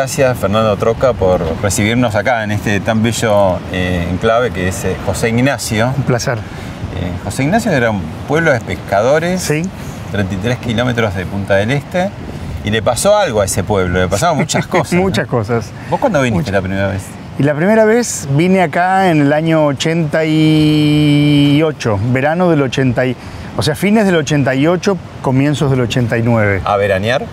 Gracias Fernando Troca por recibirnos acá en este tan bello eh, enclave que es eh, José Ignacio. Un placer. Eh, José Ignacio era un pueblo de pescadores, Sí, 33 kilómetros de Punta del Este, y le pasó algo a ese pueblo, le pasaron muchas cosas. ¿no? muchas cosas. ¿Vos cuándo viniste la primera vez? Y la primera vez vine acá en el año 88, verano del 80, y- o sea, fines del 88, comienzos del 89. ¿A veranear?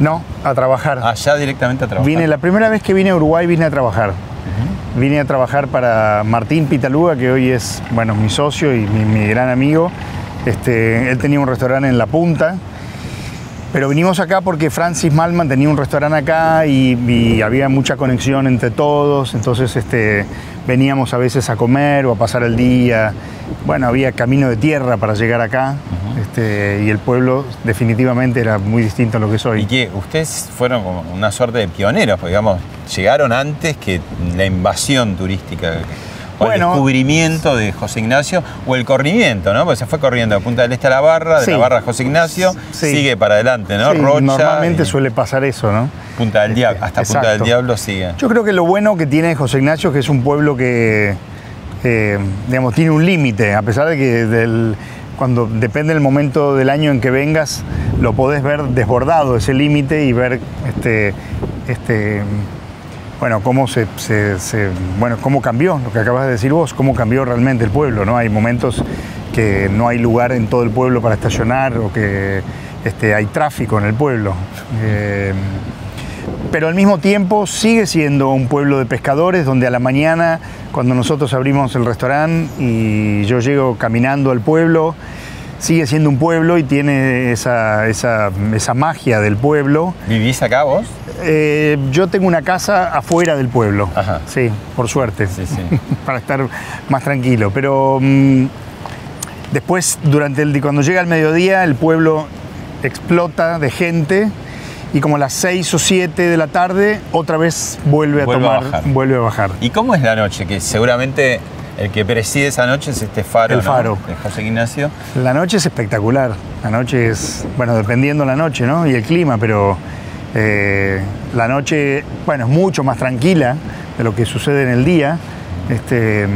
No, a trabajar. Allá directamente a trabajar. Vine, la primera vez que vine a Uruguay vine a trabajar. Vine a trabajar para Martín Pitaluga, que hoy es bueno, mi socio y mi, mi gran amigo. Este, él tenía un restaurante en La Punta. Pero vinimos acá porque Francis Malman tenía un restaurante acá y, y había mucha conexión entre todos. Entonces este, veníamos a veces a comer o a pasar el día. Bueno, había camino de tierra para llegar acá. Este, y el pueblo definitivamente era muy distinto a lo que soy. Y que ustedes fueron como una suerte de pioneros, porque digamos, llegaron antes que la invasión turística. O Bueno. el descubrimiento de José Ignacio o el corrimiento, ¿no? Porque se fue corriendo de Punta del Este a la barra, de Sí. la barra a José Ignacio, Sí. sigue para adelante, ¿no? Sí, Rocha. normalmente suele pasar eso, ¿no? Punta del Diablo, hasta Punta del. Diablo sigue. Yo creo que lo bueno que tiene José Ignacio es que es un pueblo que, eh, digamos, tiene un límite, a pesar de que del- cuando depende del momento del año en que vengas, lo podés ver desbordado ese límite y ver este, este, bueno, cómo se, bueno, cómo cambió, lo que acabas de decir vos, cómo cambió realmente el pueblo, ¿no? Hay momentos que no hay lugar en todo el pueblo para estacionar o que este, hay tráfico en el pueblo. Eh, pero al mismo tiempo sigue siendo un pueblo de pescadores donde a la mañana, cuando nosotros abrimos el restaurante y yo llego caminando al pueblo, sigue siendo un pueblo y tiene esa, esa- esa magia del pueblo. ¿Vivís acá vos? Eh, yo tengo una casa afuera del pueblo, Ajá. sí, por suerte, Sí, sí. para estar más tranquilo. Pero mm, después, durante el, cuando llega el mediodía, el pueblo explota de gente y como a las 6 o 7 de la tarde, otra vez vuelve a Vuelve a tomar, bajar. vuelve a bajar. ¿Y cómo es la noche? Que seguramente el que preside esa noche es este faro, El ¿no? faro. de José Ignacio. La noche es espectacular. La noche es, bueno, dependiendo la noche, ¿no? Y el clima, pero eh, la noche, bueno, es mucho más tranquila de lo que sucede en el día. Este,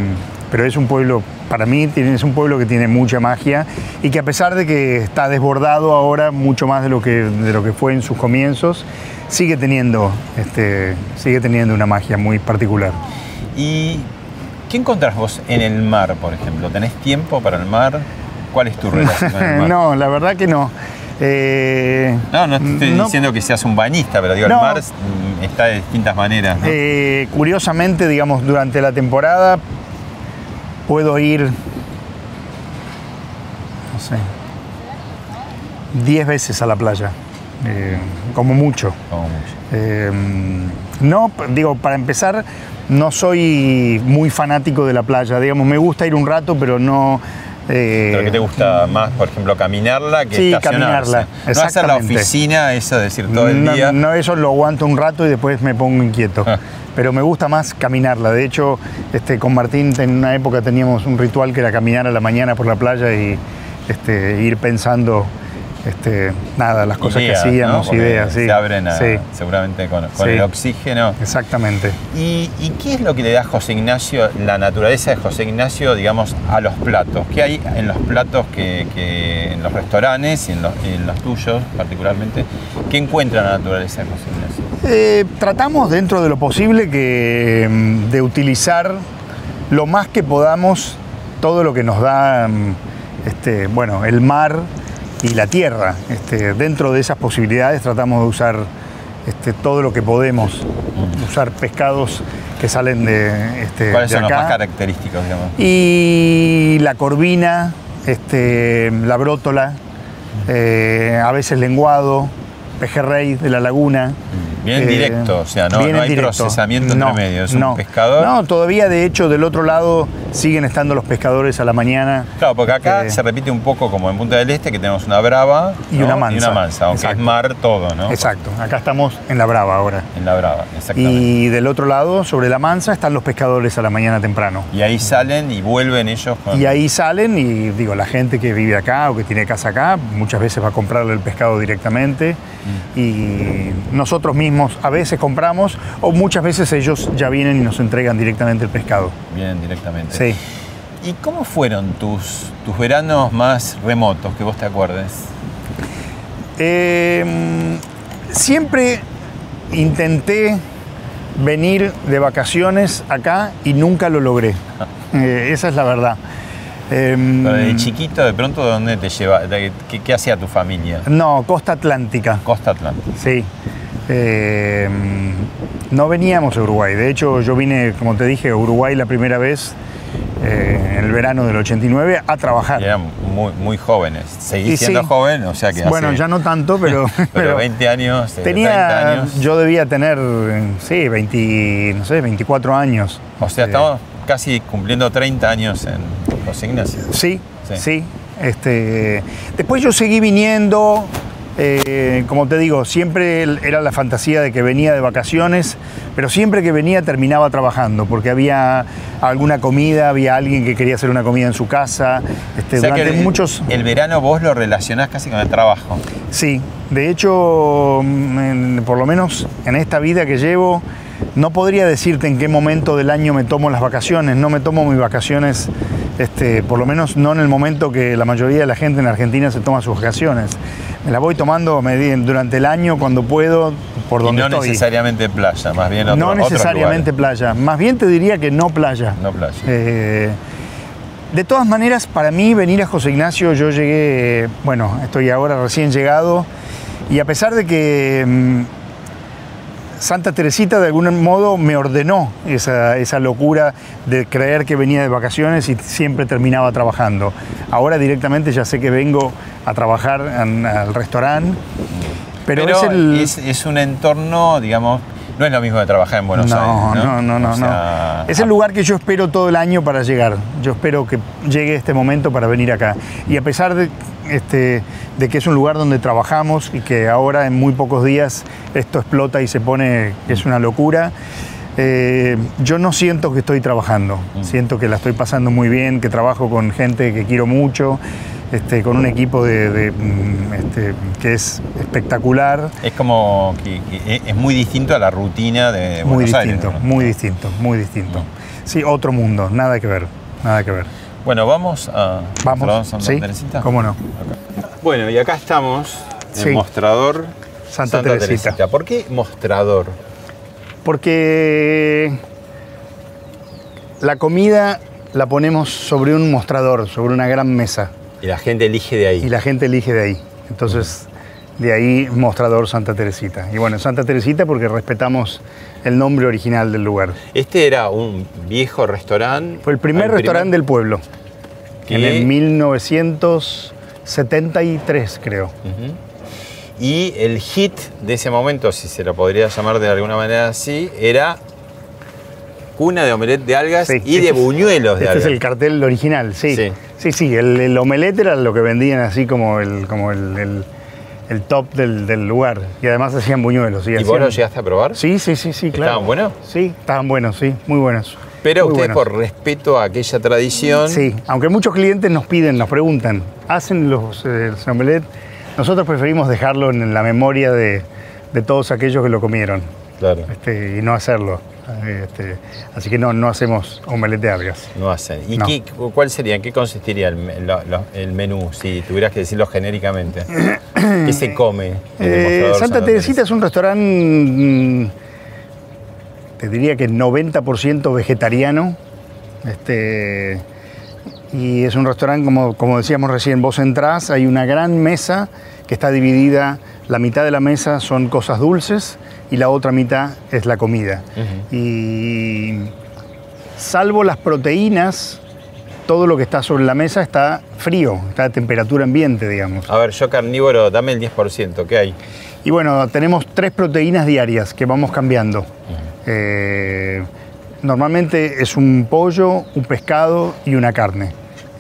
pero es un pueblo, para mí, es un pueblo que tiene mucha magia y que a pesar de que está desbordado ahora mucho más de lo que, de lo que fue en sus comienzos, sigue teniendo, este, sigue teniendo una magia muy particular. ¿Y qué encontrás vos en el mar, por ejemplo? ¿Tenés tiempo para el mar? ¿Cuál es tu relación con el mar? no, la verdad que no. Eh, No, no estoy no- diciendo que seas un bañista, pero digo, No. el mar está de distintas maneras. ¿no? Eh, curiosamente, digamos, durante la temporada puedo ir, no sé, 10 veces a la playa, eh, como mucho. Como mucho. Eh, no, digo, para empezar, no soy muy fanático de la playa, digamos, me gusta ir un rato, pero no... eh, Pero que te gusta más, por ejemplo, caminarla que Sí, estacionarse. caminarla, No hacer la oficina, eso de decir todo el no, día. no, eso lo aguanto un rato y después me pongo inquieto. Ah. Pero me gusta más caminarla. De hecho, este, con Martín en una época teníamos un ritual que era caminar a la mañana por la playa y este, ir pensando este, nada, las cosas Ideas, que hacíamos, ¿no? Ideas. Sí. Se abren a- Sí, seguramente con, con Sí. el oxígeno. exactamente. ¿Y, y qué es lo que le da José Ignacio, la naturaleza de José Ignacio, digamos, a los platos? ¿Qué hay en los platos que, que en los restaurantes y en los, y en los tuyos particularmente? ¿Qué encuentra la naturaleza de José Ignacio? Eh, tratamos dentro de lo posible que, mm, de utilizar lo más que podamos todo lo que nos da mm, este, bueno, el mar y la tierra. Este, dentro de esas posibilidades tratamos de usar este, todo lo que podemos, usar pescados que salen de, este, ¿Cuáles de son los más característicos, digamos? Y la corvina, este, la brótola, eh, a veces lenguado, pejerrey de la laguna. Bien Eh, directo, o sea, no, no hay directo. procesamiento No, entre medio. Es no. un pescador. No, todavía de hecho del otro lado siguen estando los pescadores a la mañana. Claro, porque acá Eh, se repite un poco como en Punta del Este, que tenemos una brava Y una mansa. Y una mansa, aunque Exacto. es mar todo, ¿no? Exacto, acá estamos en la Brava ahora. En la brava, exactamente. Y del otro lado, sobre la mansa, están los pescadores a la mañana temprano. Y ahí salen y vuelven ellos con... Y ahí salen y digo, la gente que vive acá o que tiene casa acá, muchas veces va a comprarle el pescado directamente. Y nosotros mismos a veces compramos o muchas veces ellos ya vienen y nos entregan directamente el pescado. Vienen directamente. Sí. ¿Y cómo fueron tus, tus veranos más remotos, que vos te acuerdes? Eh, siempre intenté venir de vacaciones acá y nunca lo logré. Eh, esa es la verdad. Pero de chiquito, de pronto, ¿de dónde te lleva? ¿Qué, qué hacía tu familia? no, costa atlántica. Costa Atlántica. Sí. Eh, no veníamos a Uruguay. De hecho, yo vine, como te dije, a Uruguay la primera vez eh, en el verano del 89 a trabajar. Y eran muy, muy jóvenes. Seguís siendo sí. joven, o sea que bueno, hace- ya no tanto, pero, pero, 20 años, eh, 30 tenía, años. yo debía tener, sí, 20, no sé, 24 años. o sea, Eh, estamos casi cumpliendo 30 años en José Ignacio. Sí, Sí. sí. Este, después yo seguí viniendo, eh, como te digo, siempre era la fantasía de que venía de vacaciones, pero siempre que venía terminaba trabajando, porque había alguna comida, había alguien que quería hacer una comida en su casa. Este, O sea que durante el, muchos... el verano vos lo relacionás casi con el trabajo. Sí, de hecho, en- por lo menos en esta vida que llevo, no podría decirte en qué momento del año me tomo las vacaciones. No me tomo mis vacaciones, este, por lo menos no en el momento que la mayoría de la gente en Argentina se toma sus vacaciones. Me las voy tomando durante el año cuando puedo, por Y donde no estoy. necesariamente playa, más bien otro, no necesariamente playa. Más bien te diría que no playa. No playa. Eh, de todas maneras, para mí venir a José Ignacio, yo llegué, bueno, estoy ahora recién llegado, y a pesar de que mm, Santa Teresita de algún modo me ordenó esa, esa locura de creer que venía de vacaciones y siempre terminaba trabajando. Ahora directamente ya sé que vengo a trabajar en- al restaurante, pero, Pero, es el... es, es un entorno, digamos, no es lo mismo de trabajar en Buenos no, Aires. no, no, no, O sea, no. Es el lugar que yo espero todo el año para llegar. Yo espero que llegue este momento para venir acá. Y a pesar de, este, de que es un lugar donde trabajamos y que ahora en muy pocos días esto explota y se pone que es una locura, eh, yo no siento que estoy trabajando. Siento que la estoy pasando muy bien, que trabajo con gente que quiero mucho. Este, con un equipo de, de, mm, este, que es espectacular, Es como que, que es muy distinto a la rutina de muy Buenos Aires. distinto, ¿no? muy distinto, muy distinto. Sí, otro mundo, nada que ver, nada que ver. Bueno, vamos a Vamos, Santa sí, Teresita. cómo no. Bueno, y acá estamos en Sí. mostrador Santa Teresita. ¿Por qué mostrador? Porque la comida la ponemos sobre un mostrador, sobre una gran mesa, Y la gente elige de ahí. y la gente elige de ahí. Entonces, de ahí mostrador Santa Teresita. Y bueno, Santa Teresita porque respetamos el nombre original del lugar. Este era un viejo restaurante. Fue el primer restaurante del pueblo, que- en el 1973 creo. Y el hit de ese momento, si se lo podría llamar de alguna manera así, era cuna de omelette de algas Sí, y este de es- buñuelos de Este es algas. el cartel original, sí. Sí. Sí, sí, el, el omelette era lo que vendían así como el, como el, el- el top del, del lugar. Y además hacían buñuelos. ¿Y vos hacían- lo llegaste a probar? Sí, sí, sí, sí, claro. ¿Estaban buenos? Sí, estaban buenos, sí, muy buenos. Pero Muy ustedes buenos. por respeto a aquella tradición, Sí, aunque muchos clientes nos piden, nos preguntan, ¿hacen los eh, el omelette? Nosotros preferimos dejarlo en la memoria de, de todos aquellos que lo comieron claro. este, y no hacerlo. Este, así que no, no hacemos omelette de. No hacen. ¿Y No. qué- cuál sería, en qué consistiría el, me- lo- lo- el menú, si tuvieras que decirlo genéricamente? ¿Qué se come? Eh, Santa Teresita es un restaurante, mm, te diría que 90% vegetariano. Este, y es un restaurante, como, como decíamos recién, vos entrás, hay una gran mesa que está dividida, la mitad de la mesa son cosas dulces y la otra mitad es la comida. Y salvo las proteínas, todo lo que está sobre la mesa está frío, está a temperatura ambiente, digamos. A ver, yo carnívoro, dame el 10%, ¿qué hay? Y bueno, tenemos tres proteínas diarias que vamos cambiando. Eh, normalmente es un pollo, un pescado y una carne.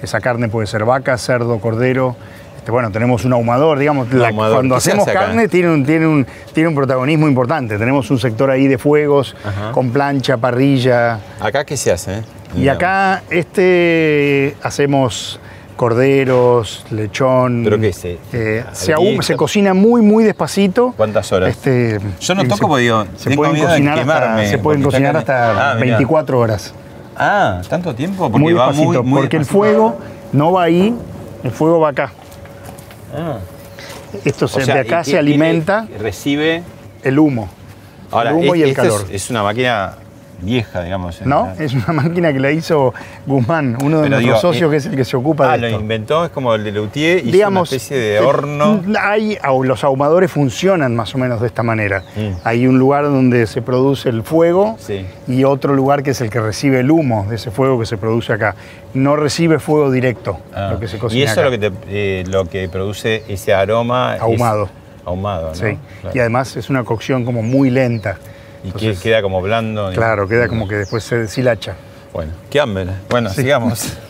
Esa carne puede ser vaca, cerdo, cordero. Este, bueno, tenemos un ahumador, digamos. la- ahumador. cuando ¿Qué se hacemos carne tiene un, tiene, un, tiene un protagonismo importante. Tenemos un sector ahí de fuegos, Ajá. con plancha, parrilla. ¿Acá qué se hace? eh? Y acá este hacemos corderos, lechón. ¿Pero qué es, eh? Eh, se, se cocina muy, muy despacito. ¿Cuántas horas? Este, Yo no toco se- porque digo, se pueden cocinar hasta, quemarme, se pueden porque está cocinar caliente. hasta Ah, mirá. 24 horas. Ah, ¿tanto tiempo? Porque muy va despacito, muy, muy porque el fuego no va ahí, el fuego va acá. Ah. Esto se, O sea, de acá se alimenta Recibe. el humo. Ahora, el humo es- y el esta calor. Es, es una máquina vieja, digamos. ¿No? La- Es una máquina que la hizo Guzmán, uno de Pero nuestros digo, socios, eh, que es el que se ocupa Ah, de lo esto. inventó, es como el de Leutier, hizo digamos, una especie de eh, horno. Hay, au- los ahumadores funcionan más o menos de esta manera. Mm. Hay un lugar donde se produce el fuego Sí. y otro lugar que es el que recibe el humo de ese fuego que se produce acá. No recibe fuego directo Ah, lo que se y cocina eso acá. es lo que, te- eh, lo que produce ese aroma. es Ahumado. ahumado, ¿no? Sí. Claro. Y además es una cocción como muy lenta. Y Entonces, queda como blando. Claro, queda como que después se deshilacha. Bueno, qué hambre. Bueno, Sí. sigamos.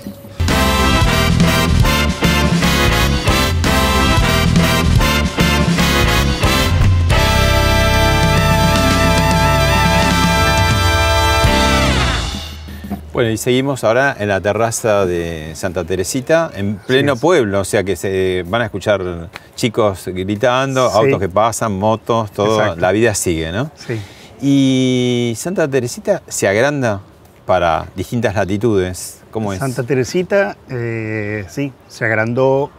Bueno, y seguimos ahora en la terraza de Santa Teresita, en pleno pueblo, o sea que se van a escuchar chicos gritando, Sí. autos que pasan, motos, todo, Exacto. la vida sigue, ¿no? Sí. Y Santa Teresita se agranda para distintas latitudes. ¿Cómo es? Santa Teresita, eh, sí, se agrandó,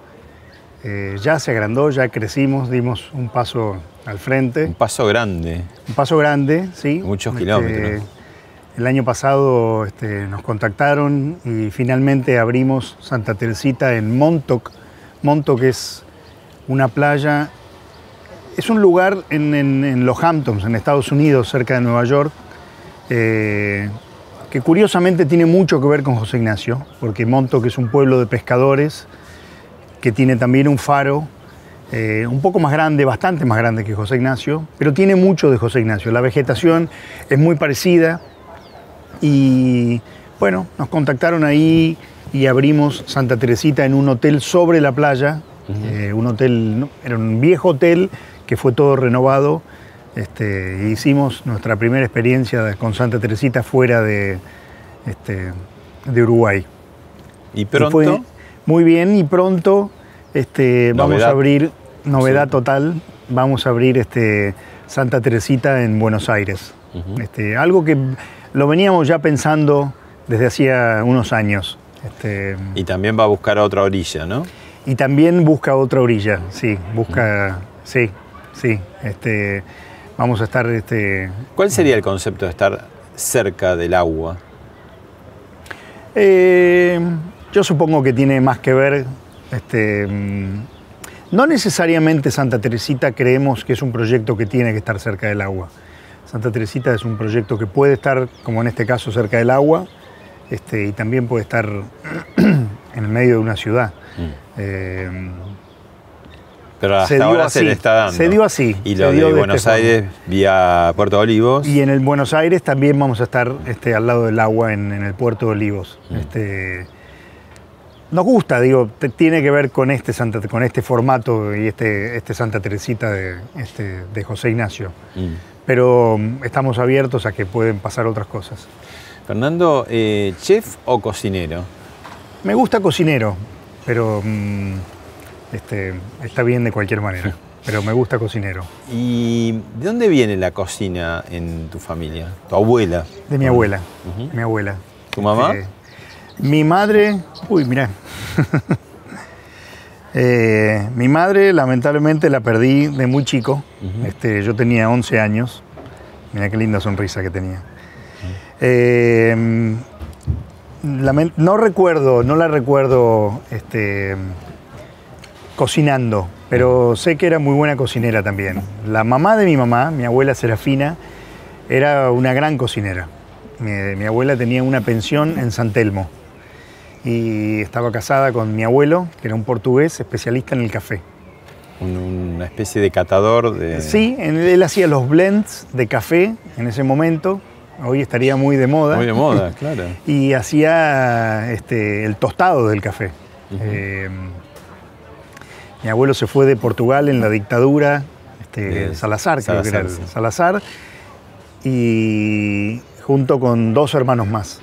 eh, ya se agrandó, ya crecimos, dimos un paso al frente. Un paso grande. Un paso grande, sí. Muchos kilómetros. El año pasado este, nos contactaron y finalmente abrimos Santa Teresita en Montauk. Montauk es una playa, es un lugar en, en- en los Hamptons, en Estados Unidos, cerca de Nueva York, eh, que curiosamente tiene mucho que ver con José Ignacio, porque Montauk es un pueblo de pescadores que tiene también un faro eh, un poco más grande, bastante más grande que José Ignacio, pero tiene mucho de José Ignacio. La vegetación es muy parecida y bueno, nos contactaron ahí y abrimos Santa Teresita en un hotel sobre la playa, eh, un hotel, ¿no? era un viejo hotel que fue todo renovado. Este, hicimos nuestra primera experiencia con Santa Teresita fuera de, este, de Uruguay. Y Y pronto, fue muy bien y pronto este, vamos a abrir, novedad total, vamos a abrir este, Santa Teresita en Buenos Aires. Este, algo que lo veníamos ya pensando desde hacía unos años. Este, y también va a buscar a otra orilla, ¿no? y también busca otra orilla, sí, busca, sí, sí. Este, vamos a estar, este, ¿Cuál sería el concepto de estar cerca del agua? Eh, yo supongo que tiene más que ver, este, mm, no necesariamente Santa Teresita creemos que es un proyecto que tiene que estar cerca del agua. Santa Teresita es un proyecto que puede estar, como en este caso, cerca del agua, este, y también puede estar en el medio de una ciudad. Eh, Pero hasta Se dio ahora se así, le está dando. se dio así, Y se lo dio de de Buenos este forma. Aires vía Puerto Olivos. Y en el Buenos Aires también vamos a estar este, al lado del agua en, en el puerto de Olivos. Este, nos gusta, digo, te- tiene que ver con este, Santa, con este formato y este, este Santa Teresita de, este, de José Ignacio. Mm. Pero mm, estamos abiertos a que pueden pasar otras cosas. Fernando, eh, ¿chef o cocinero? Me gusta cocinero, pero mm, este, está bien de cualquier manera. pero me gusta cocinero. ¿Y de dónde viene la cocina en tu familia? ¿Tu abuela? De mi abuela, mi abuela. ¿Tu mamá? Eh, mi madre, uy, mirá. Eh, mi madre, lamentablemente, la perdí de muy chico. este, yo tenía 11 años. Mira qué linda sonrisa que tenía. Eh, no recuerdo, no la recuerdo este, cocinando, pero sé que era muy buena cocinera también. La mamá de mi mamá, mi abuela Serafina, era una gran cocinera. Mi, mi abuela tenía una pensión en San Telmo y estaba casada con mi abuelo, que era un portugués especialista en el café. Un- una especie de catador de... Sí, él hacía los blends de café en ese momento, hoy estaría muy de moda. Muy de moda, claro. y hacía este, el tostado del café. Eh, mi abuelo se fue de Portugal en la dictadura, este, De Salazar, creo que era el Salazar, y junto con dos hermanos más.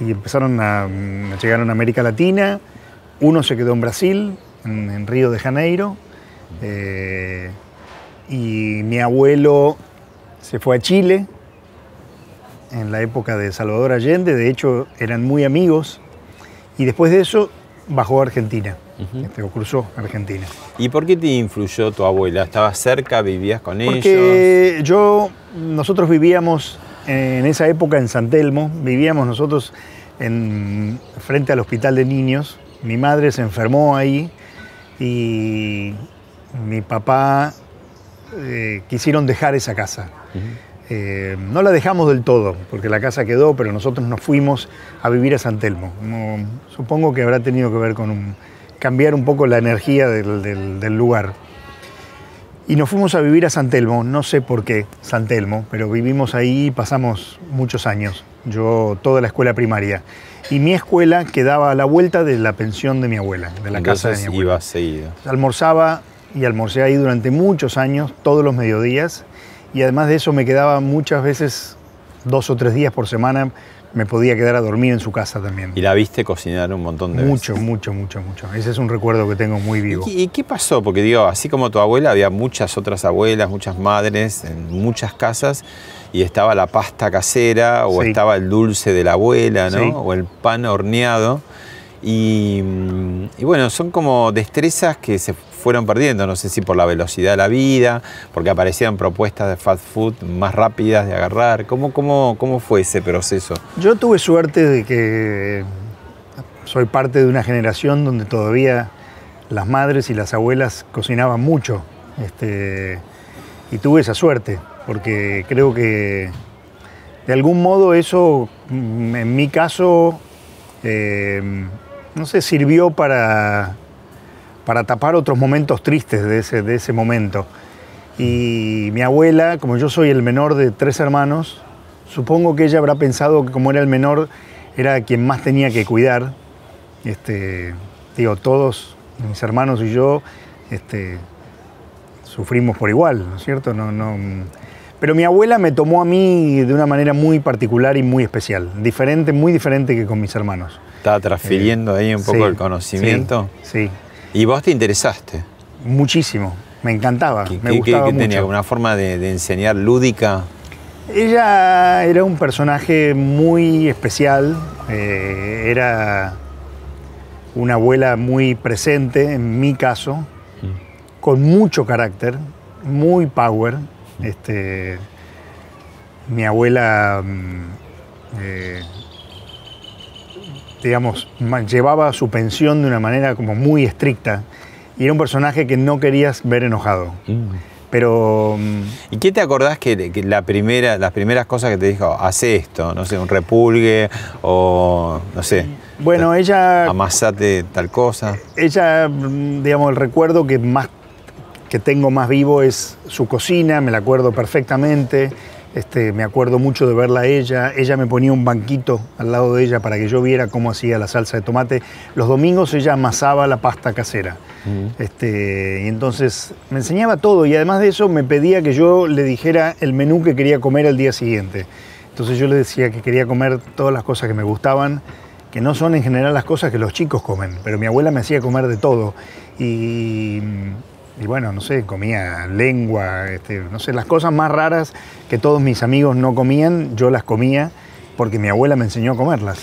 Y empezaron a, mm, llegaron a América Latina, uno se quedó en Brasil, en, en Río de Janeiro, eh, y mi abuelo se fue a Chile, en la época de Salvador Allende, de hecho eran muy amigos, y después de eso bajó a Argentina, este, o cruzó Argentina. ¿Y por qué te influyó tu abuela? ¿Estabas cerca? ¿Vivías con ellos? Porque yo, nosotros vivíamos en esa época en San Telmo, vivíamos nosotros en, frente al hospital de niños, mi madre se enfermó ahí y mi papá eh, quisieron dejar esa casa. Eh, no la dejamos del todo, porque la casa quedó, pero nosotros nos fuimos a vivir a San Telmo. No, supongo que habrá tenido que ver con un- cambiar un poco la energía del- del- del lugar. Y nos fuimos a vivir a San Telmo, no sé por qué San Telmo, pero vivimos ahí y pasamos muchos años, yo toda la escuela primaria. Y mi escuela quedaba a la vuelta de la pensión de mi abuela, de la casa de mi abuela. ibas seguido. Almorzaba y almorcé ahí durante muchos años, todos los mediodías, y además de eso me quedaba muchas veces, dos o tres días por semana, me podía quedar a dormir en su casa también. Y la viste cocinar un montón de Mucho, veces. mucho, mucho, mucho. Ese es un recuerdo que tengo muy ¿Y vivo. y qué pasó? Porque digo, así como tu abuela, había muchas otras abuelas, muchas madres en muchas casas y estaba la pasta casera o Sí. estaba el dulce de la abuela, ¿no? Sí. O el pan horneado. Y, mm, y bueno, son como destrezas que se fueron perdiendo, no sé si por la velocidad de la vida, porque aparecían propuestas de fast food más rápidas de agarrar. ¿Cómo, cómo, cómo fue ese proceso? Yo tuve suerte de que soy parte de una generación donde todavía las madres y las abuelas cocinaban mucho. Este, y tuve esa suerte, porque creo que de algún modo eso, mm, en mi caso, eh, no sé, sirvió para, para tapar otros momentos tristes de ese, de ese momento. Y mi abuela, como yo soy el menor de tres hermanos, supongo que ella habrá pensado que como era el menor, era quien más tenía que cuidar. Este, digo, todos mis hermanos y yo este, sufrimos por igual, ¿no es cierto? No, no, pero mi abuela me tomó a mí de una manera muy particular y muy especial, diferente, muy diferente que con mis hermanos. Estaba transfiriendo ahí un poco Sí, el conocimiento. Sí, sí, Y vos te interesaste. muchísimo. Me encantaba, ¿Qué, me qué- gustaba qué mucho. tenía? ¿Una forma de, de enseñar lúdica? Ella era un personaje muy especial, eh, era una abuela muy presente, en mi caso, con mucho carácter, muy power. Este, mi abuela, mm, eh, digamos, llevaba su pensión de una manera como muy estricta y era un personaje que no querías ver enojado. Pero mm, ¿Y qué te acordás que, que la primera, las primeras cosas que te dijo, hace esto, no sé, un repulgue o no sé, bueno, ella amasate tal cosa? ella, mm, digamos, el recuerdo que más que tengo más vivo es su cocina, me la acuerdo perfectamente. Este, me acuerdo mucho de verla a ella. Ella me ponía un banquito al lado de ella para que yo viera cómo hacía la salsa de tomate. Los domingos ella amasaba la pasta casera. Este, y entonces me enseñaba todo y además de eso me pedía que yo le dijera el menú que quería comer al día siguiente. Entonces yo le decía que quería comer todas las cosas que me gustaban, que no son en general las cosas que los chicos comen, pero mi abuela me hacía comer de todo. Y, y bueno, no sé, comía lengua, este, no sé, las cosas más raras que todos mis amigos no comían, yo las comía porque mi abuela me enseñó a comerlas.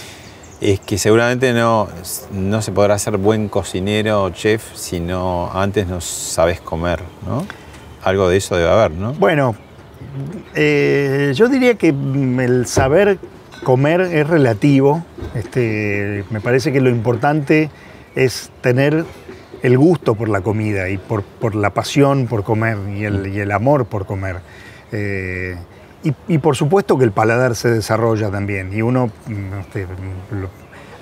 Es que seguramente no, no se podrá ser buen cocinero o chef si no antes no sabes comer, ¿no? Algo de eso debe haber, ¿no? Bueno, eh, yo diría que mm, el saber comer es relativo. Este, me parece que lo importante es tener el gusto por la comida y por, por la pasión por comer y el, y el amor por comer. Eh, y, y por supuesto que el paladar se desarrolla también y uno mm, este, lo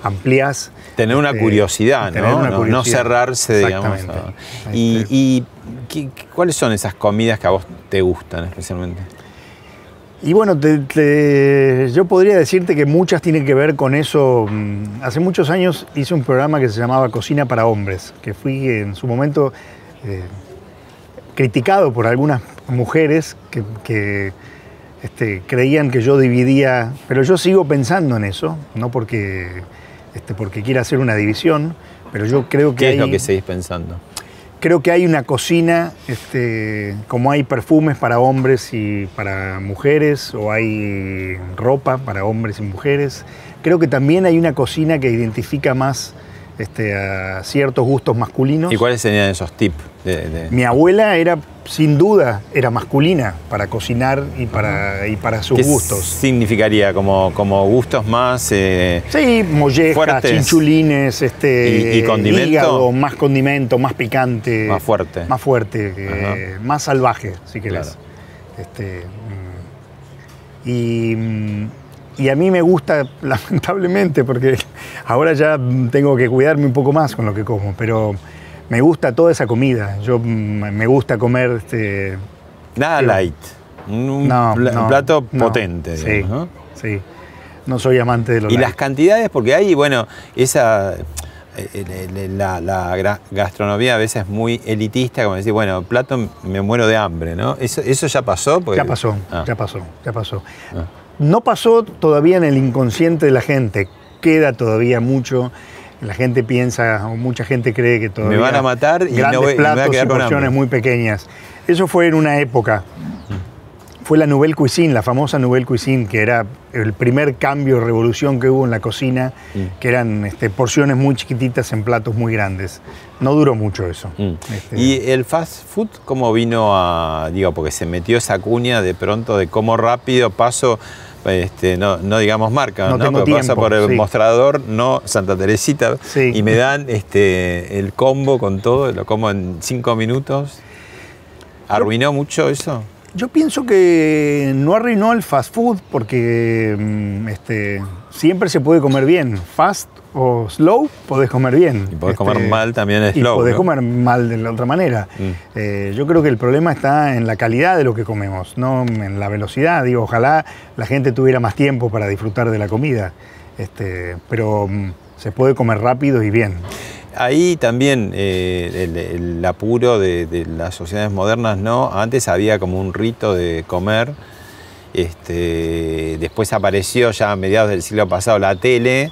amplías. Tener una este, curiosidad, tener ¿no? una No- no cerrarse, digamos. A- Y, Este, y ¿qué- qué- ¿cuáles son esas comidas que a vos te gustan especialmente? Y bueno, te- te- yo podría decirte que muchas tienen que ver con eso. Mm, Hace muchos años hice un programa que se llamaba Cocina para Hombres, que fui en su momento eh, criticado por algunas mujeres que, que, este, creían que yo dividía, pero yo sigo pensando en eso, no porque, este, porque quiera hacer una división, pero yo creo que ¿Qué es lo que seguís pensando? Creo que hay una cocina, este, como hay perfumes para hombres y para mujeres, o hay ropa para hombres y mujeres, creo que también hay una cocina que identifica más este, a ciertos gustos masculinos. ¿Y cuáles serían esos tips? De, de- Mi abuela era, sin duda, era masculina para cocinar y para, y para sus ¿Qué gustos. significaría? ¿Como, como gustos más? eh, Sí, mollejas, Fuertes. chinchulines, este, ¿Y- y condimento? hígado, más condimento, más picante. Más fuerte. Más fuerte, eh, más salvaje, si querés. Claro. Este, mm, y, mm, y a mí me gusta, lamentablemente, porque ahora ya tengo que cuidarme un poco más con lo que como, pero me gusta toda esa comida. Yo mm, me gusta comer este, nada light. Un, no, un plato no. potente, Sí, sí. No soy amante de lo Y light. las cantidades, porque hay, bueno, esa. eh, La, gastronomía a veces es muy elitista, como decir, bueno, plato me muero de hambre, ¿no? ¿Eso, eso ya pasó? Porque- Ya pasó, Ah. ya pasó, ya pasó. Ah. No pasó todavía en el inconsciente de la gente, queda todavía mucho. La gente piensa, o mucha gente cree que todavía. van a matar y no grandes voy- y me voy a platos quedar y con porciones hambre. muy pequeñas. Eso fue en una época. Fue la Nouvelle Cuisine, la famosa Nouvelle Cuisine, que era el primer cambio, revolución que hubo en la cocina, Mm. que eran este, porciones muy chiquititas en platos muy grandes. No duró mucho eso. Mm. Este, ¿Y el fast food cómo vino a, digo, porque se metió esa cuña de pronto de cómo rápido paso, este, no, no digamos marca, No ¿no? tengo Porque pasa tiempo, por el sí. mostrador, no Santa Teresita, Sí. y me dan este, el combo con todo, lo como en cinco minutos. ¿Arruinó mucho eso? Yo pienso que no arruinó el fast food porque mm, este, siempre se puede comer bien. Fast o slow podés comer bien. Y podés Este, comer mal también es y slow, podés ¿no? comer mal de la otra manera. Mm. Eh, yo creo que el problema está en la calidad de lo que comemos, no en la velocidad. Digo, ojalá la gente tuviera más tiempo para disfrutar de la comida. Este, pero mm, se puede comer rápido y bien. Ahí también eh, el, el apuro de, de las sociedades modernas, ¿no? Antes había como un rito de comer, este, después apareció ya a mediados del siglo pasado la tele,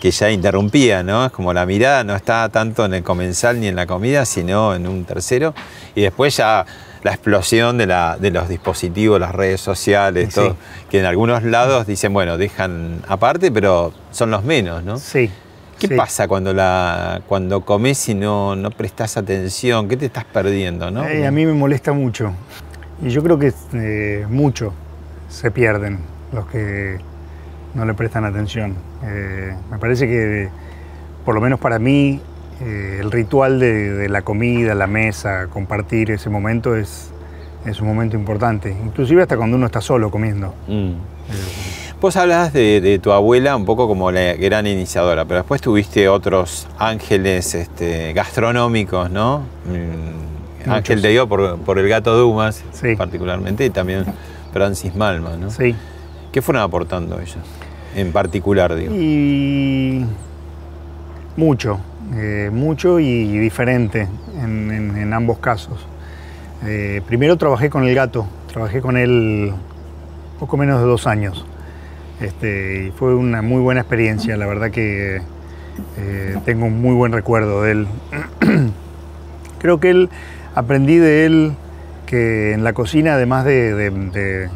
que ya interrumpía, ¿no? Es como la mirada no está tanto en el comensal ni en la comida, sino en un tercero, y después ya la explosión de, la, de los dispositivos, las redes sociales, Sí. todo, que en algunos lados dicen, bueno, dejan aparte, pero son los menos, ¿no? Sí. ¿Qué sí. pasa cuando, la, cuando comes y no, no prestas atención? ¿Qué te estás perdiendo? ¿no? Eh, a mí me molesta mucho. Y yo creo que eh, mucho se pierden los que no le prestan atención. Eh, me parece que, por lo menos para mí, el ritual de, de la comida, la mesa, compartir ese momento es, es un momento importante. Inclusive hasta cuando uno está solo comiendo. Mm. Vos hablas de, de tu abuela un poco como la gran iniciadora, pero después tuviste otros ángeles este, gastronómicos, ¿no? Mm, Ángel te dio por, por el gato Dumas, Sí. particularmente, y también Francis Malma, ¿no? Sí. ¿Qué fueron aportando ellos? En particular, digo. Y mucho, eh, mucho y diferente en, en- en ambos casos. Eh, primero trabajé con el gato, trabajé con él poco menos de dos años. Este, y fue una muy buena experiencia, la verdad que eh, tengo un muy buen recuerdo de él. Creo que él aprendí de él que en la cocina, además de, de- de,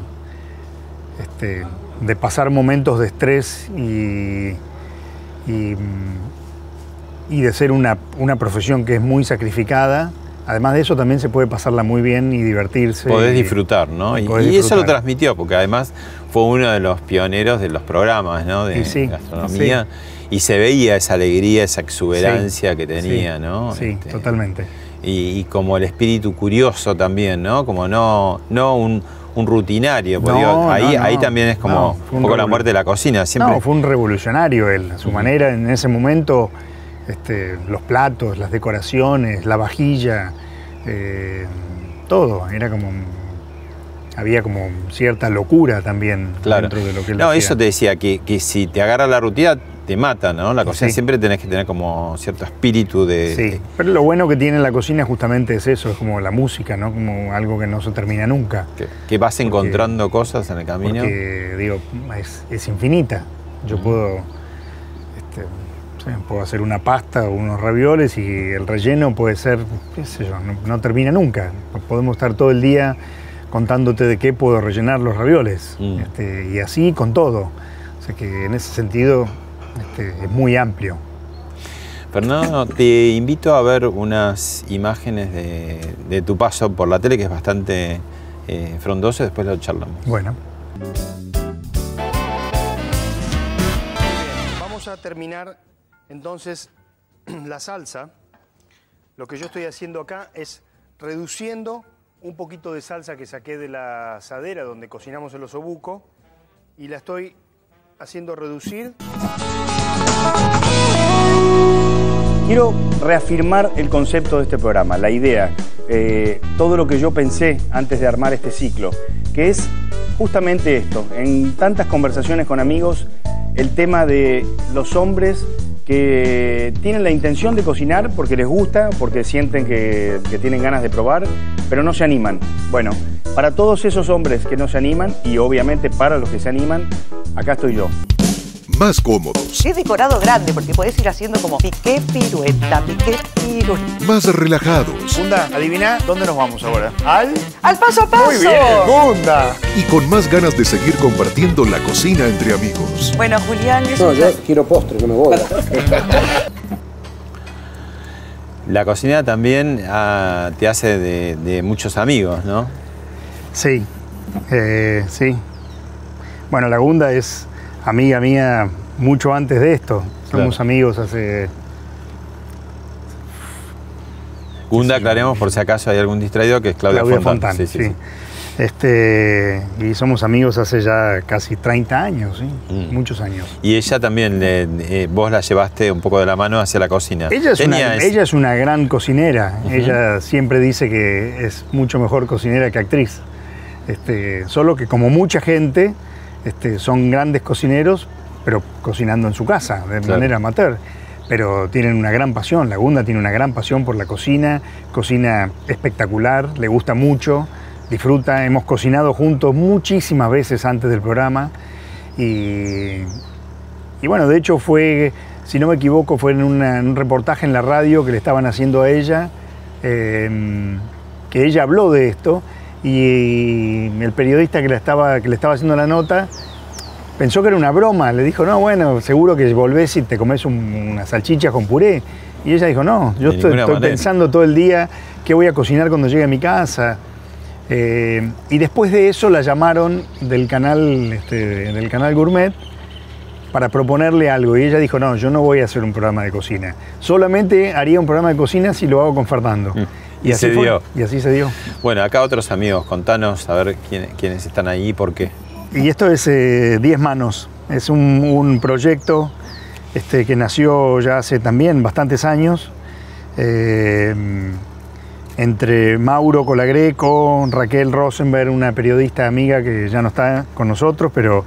este, de pasar momentos de estrés y, y, y de ser una, una profesión que es muy sacrificada, además de eso también se puede pasarla muy bien y divertirse. Podés y- disfrutar, ¿no? Y, eso lo transmitió, porque además fue uno de los pioneros de los programas, ¿no? De sí, gastronomía. Y se veía esa alegría, esa exuberancia que tenía, sí, ¿no? Sí, Este, totalmente. Y, y como el espíritu curioso también, ¿no? Como no, no un, un rutinario. porque No, digo, ahí, no, ahí no. también es como un poco la muerte de la cocina. Siempre No, fue un revolucionario él, a su manera, en ese momento, este, los platos, las decoraciones, la vajilla, eh, todo, era como, había como cierta locura también Claro. dentro de lo que él no, hacía. eso te decía, que, que si te agarra la rutina, te mata, ¿no? La cocina Sí. siempre tenés que tener como cierto espíritu de. Sí, pero lo bueno que tiene la cocina justamente es eso, es como la música, ¿no? Como algo que no se termina nunca. que, que vas encontrando cosas en el camino. Digo, es, es infinita. Yo puedo, este, puedo hacer una pasta o unos ravioles y el relleno puede ser, qué sé yo, no, no termina nunca. Podemos estar todo el día contándote de qué puedo rellenar los ravioles. Mm. Este, y así con todo. O sea que en ese sentido este, es muy amplio. Fernando, te invito a ver unas imágenes de, de tu paso por la tele, que es bastante eh, frondoso, y después lo charlamos. Bueno. Vamos a terminar entonces la salsa. Lo que yo estoy haciendo acá es reduciendo un poquito de salsa que saqué de la asadera donde cocinamos el osobuco y la estoy haciendo reducir. Quiero reafirmar el concepto de este programa, la idea, eh, todo lo que yo pensé antes de armar este ciclo, que es justamente esto, en tantas conversaciones con amigos, el tema de los hombres que tienen la intención de cocinar porque les gusta, porque sienten que, tienen ganas de probar, pero no se animan. Bueno, para todos esos hombres que no se animan, y obviamente para los que se animan, acá estoy yo. Más cómodos, Es decorado grande porque podés ir haciendo como piqué pirueta, piqué pirueta. más relajados Funda, adivina dónde nos vamos ahora. ¿Al? ¡Al paso a paso! Muy bien, Funda. y con más ganas de seguir compartiendo la cocina entre amigos. Bueno, Julián, es No, un yo quiero postre, no me voy. La cocina también ah, te hace de, de muchos amigos, ¿no? Sí, eh, sí. Bueno, la Gunda es amiga mía mucho antes de esto. Somos Claro. amigos hace... Gunda, aclaremos por si acaso hay algún distraído, que es Claudia, Claudia Fontán. Fontán, sí, Este, y somos amigos hace ya casi 30 años, ¿sí? Mm. muchos años. Y ella también, le- eh, vos la llevaste un poco de la mano hacia la cocina. Ella es, Tenía una, ese- ella es una gran cocinera. Ella siempre dice que es mucho mejor cocinera que actriz. Este, solo que como mucha gente este, son grandes cocineros, pero cocinando en su casa, de Claro. manera amateur. Pero tienen una gran pasión. La Gunda tiene una gran pasión por la cocina, cocina espectacular, le gusta mucho, disfruta. Hemos cocinado juntos muchísimas veces antes del programa y y bueno, de hecho fue, si no me equivoco, fue en, una- en un reportaje en la radio que le estaban haciendo a ella, eh, que ella habló de esto y el periodista que, la estaba, que le estaba haciendo la nota pensó que era una broma, le dijo, no, bueno, seguro que volvés y te comes un- una salchicha con puré. Y ella dijo, no, yo estoy, pensando todo el día qué voy a cocinar cuando llegue a mi casa. Eh, y después de eso la llamaron del canal, este, del canal Gourmet para proponerle algo. Y ella dijo, no, yo no voy a hacer un programa de cocina. Solamente haría un programa de cocina si lo hago con Fernando. Mm. Y se fue, dio. Y así se dio. Bueno, acá otros amigos, contanos a ver quién- quiénes están ahí y por qué. Y esto es eh, Diez Manos. Es un, un proyecto este, que nació ya hace también bastantes años. eh, entre Mauro Colagreco, Raquel Rosenberg, una periodista amiga que ya no está con nosotros, pero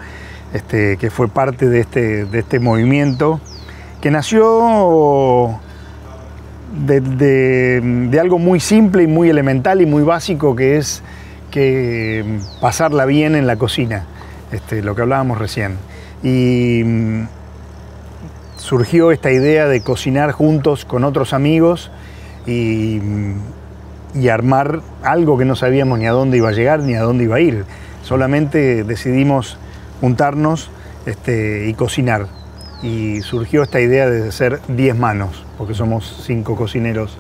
este, que fue parte de este, de este movimiento, que nació de, de- algo muy simple y muy elemental y muy básico que es que pasarla bien en la cocina, este, lo que hablábamos recién. Y mm, surgió esta idea de cocinar juntos con otros amigos y, mm, y armar algo que no sabíamos ni a dónde iba a llegar ni a dónde iba a ir. Solamente decidimos juntarnos este, y cocinar. Y surgió esta idea de ser 10 manos, porque somos cinco cocineros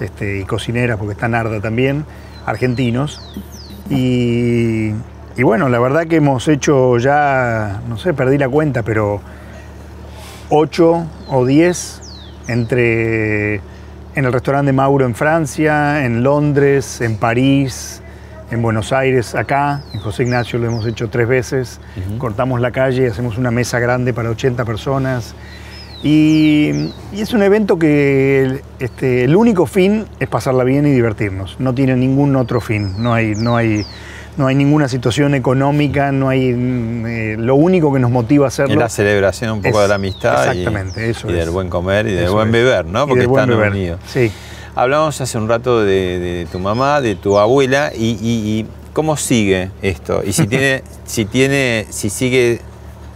este, y cocineras, porque está Narda también, argentinos. Y, bueno, la verdad que hemos hecho ya, no sé, perdí la cuenta, pero 8 o 10 entre en el restaurante de Mauro en Francia, en Londres, en París, en Buenos Aires, acá, en José Ignacio lo hemos hecho tres veces, cortamos la calle, hacemos una mesa grande para 80 personas. Y, y es un evento que este, el único fin es pasarla bien y divertirnos, no tiene ningún otro fin, no hay, no hay, no hay ninguna situación económica, no hay, mm, eh, lo único que nos motiva a hacerlo. Es la celebración un poco Es- de la amistad y- exactamente, eso y, del buen comer y del buen beber, ¿no? Y Porque están beber. unidos. Sí. Hablamos hace un rato de, de tu mamá, de tu abuela y, y- y cómo sigue esto. Y si tiene, si tiene, si sigue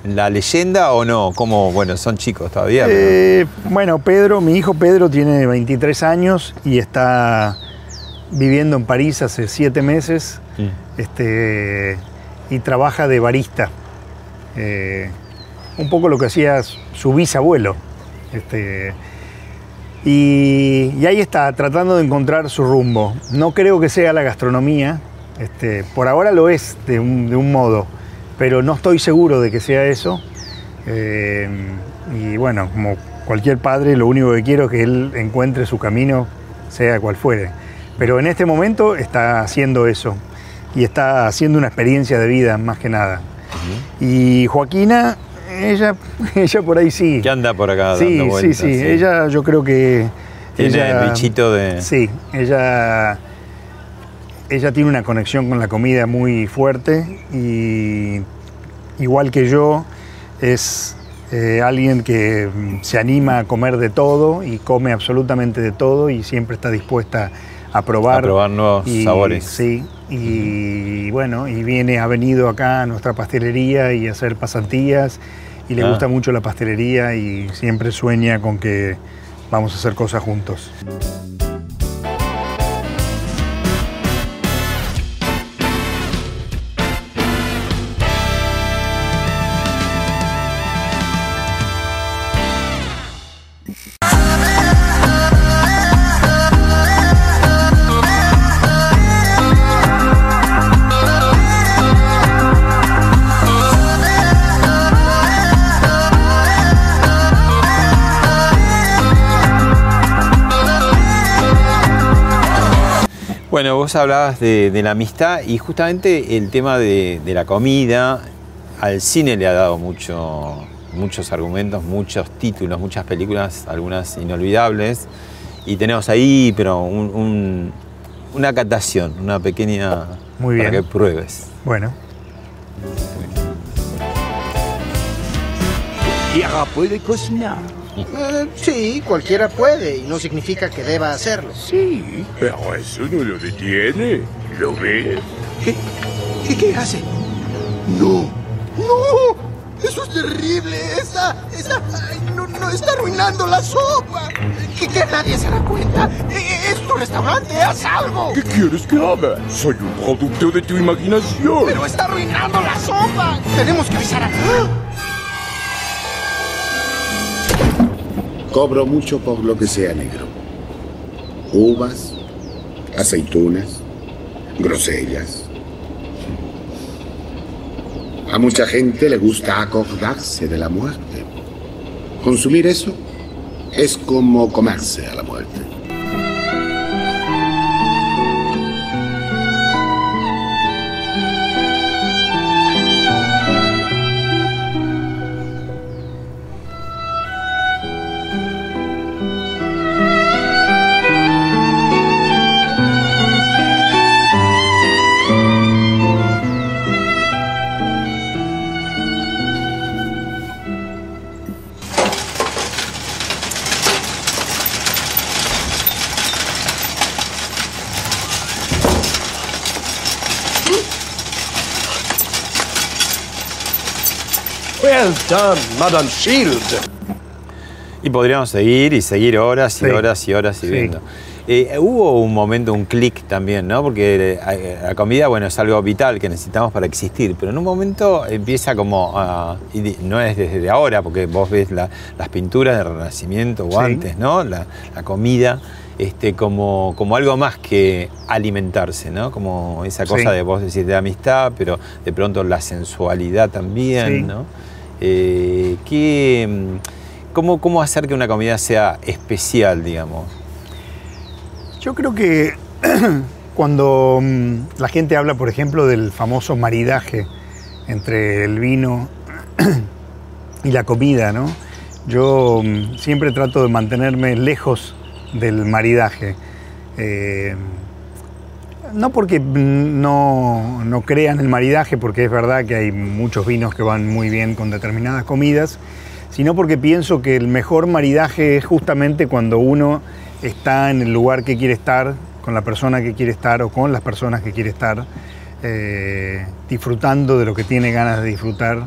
la leyenda o no. Cómo, bueno, son chicos todavía. pero- Eh, bueno, Pedro, mi hijo Pedro tiene 23 años y está viviendo en París hace 7 meses este, y trabaja de barista. Eh, un poco lo que hacía su bisabuelo. Este, y, y ahí está, tratando de encontrar su rumbo. No creo que sea la gastronomía, este, por ahora lo es de un, de un modo, pero no estoy seguro de que sea eso. Eh, y bueno, como cualquier padre, lo único que quiero es que él encuentre su camino, sea cual fuere. Pero en este momento está haciendo eso y está haciendo una experiencia de vida más que nada. Y Joaquina, ella, ella por ahí sí. ¿Qué anda por acá Sí, dando sí, vueltas? sí, Ella yo creo que... Tiene ella- el bichito de... Sí, ella, ella tiene una conexión con la comida muy fuerte y igual que yo es eh, alguien que mm, se anima a comer de todo y come absolutamente de todo y siempre está dispuesta a probar. A probar nuevos y- sabores. Sí, y bueno, y viene, ha venido acá a nuestra pastelería y a hacer pasantías y le Ah. gusta mucho la pastelería y siempre sueña con que vamos a hacer cosas juntos. Bueno, vos hablabas de, de la amistad y justamente el tema de, de la comida al cine le ha dado mucho, muchos argumentos, muchos títulos, muchas películas, algunas inolvidables. Y tenemos ahí, pero un- un- una catación, una pequeña Muy para bien. que pruebes. Bueno. Tierra puede cocinar. Eh, sí, cualquiera puede y no significa que deba hacerlo. Sí, pero eso no lo detiene. ¿Lo ves? ¿Qué, qué, qué hace? No. ¡No! ¡Eso es terrible! ¡Está, está, ay, no, no, está arruinando la sopa! ¿Que, que nadie se da cuenta? Eh, ¡Es tu restaurante! ¡Haz algo! ¿Qué quieres que haga? Soy un producto de tu imaginación. ¡Pero está arruinando la sopa! ¡Tenemos que avisar a... Cobro mucho por lo que sea negro. Uvas, aceitunas, grosellas. A mucha gente le gusta acordarse de la muerte. Consumir eso es como comerse a la muerte. Well done, Madame Shield. Y podríamos seguir y seguir horas y Sí. horas y horas y Sí. viendo. Eh, hubo un momento, un clic también, ¿no? Porque eh, la comida, bueno, es algo vital que necesitamos para existir, pero en un momento empieza como, a- y no es desde ahora, porque vos ves la- las pinturas del Renacimiento o Sí. antes, ¿no? La, la comida este, como, como algo más que alimentarse, ¿no? Como esa cosa Sí. de vos decir de amistad, pero de pronto la sensualidad también, Sí. ¿no? Eh, ¿qué, mm, cómo, ¿Cómo hacer que una comida sea especial, digamos? Yo creo que cuando mm, la gente habla, por ejemplo, del famoso maridaje entre el vino y la comida, ¿no? Yo mm, siempre trato de mantenerme lejos del maridaje. Eh, no porque no, no crea en el maridaje, porque es verdad que hay muchos vinos que van muy bien con determinadas comidas, sino porque pienso que el mejor maridaje es justamente cuando uno está en el lugar que quiere estar, con la persona que quiere estar o con las personas que quiere estar, eh, disfrutando de lo que tiene ganas de disfrutar,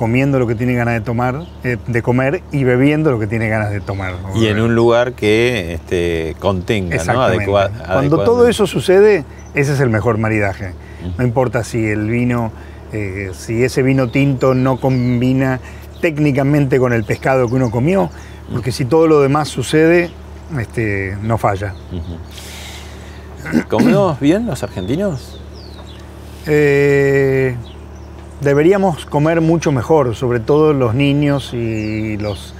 comiendo lo que tiene ganas de tomar, eh, de comer y bebiendo lo que tiene ganas de tomar. Y en un lugar que este, contenga, ¿no? Exactamente. Adecua- Cuando todo eso sucede, ese es el mejor maridaje. No importa si el vino, eh, si ese vino tinto no combina técnicamente con el pescado que uno comió, porque si todo lo demás sucede, este, no falla. ¿Comemos bien los argentinos? Eh, deberíamos comer mucho mejor, sobre todo los niños y los...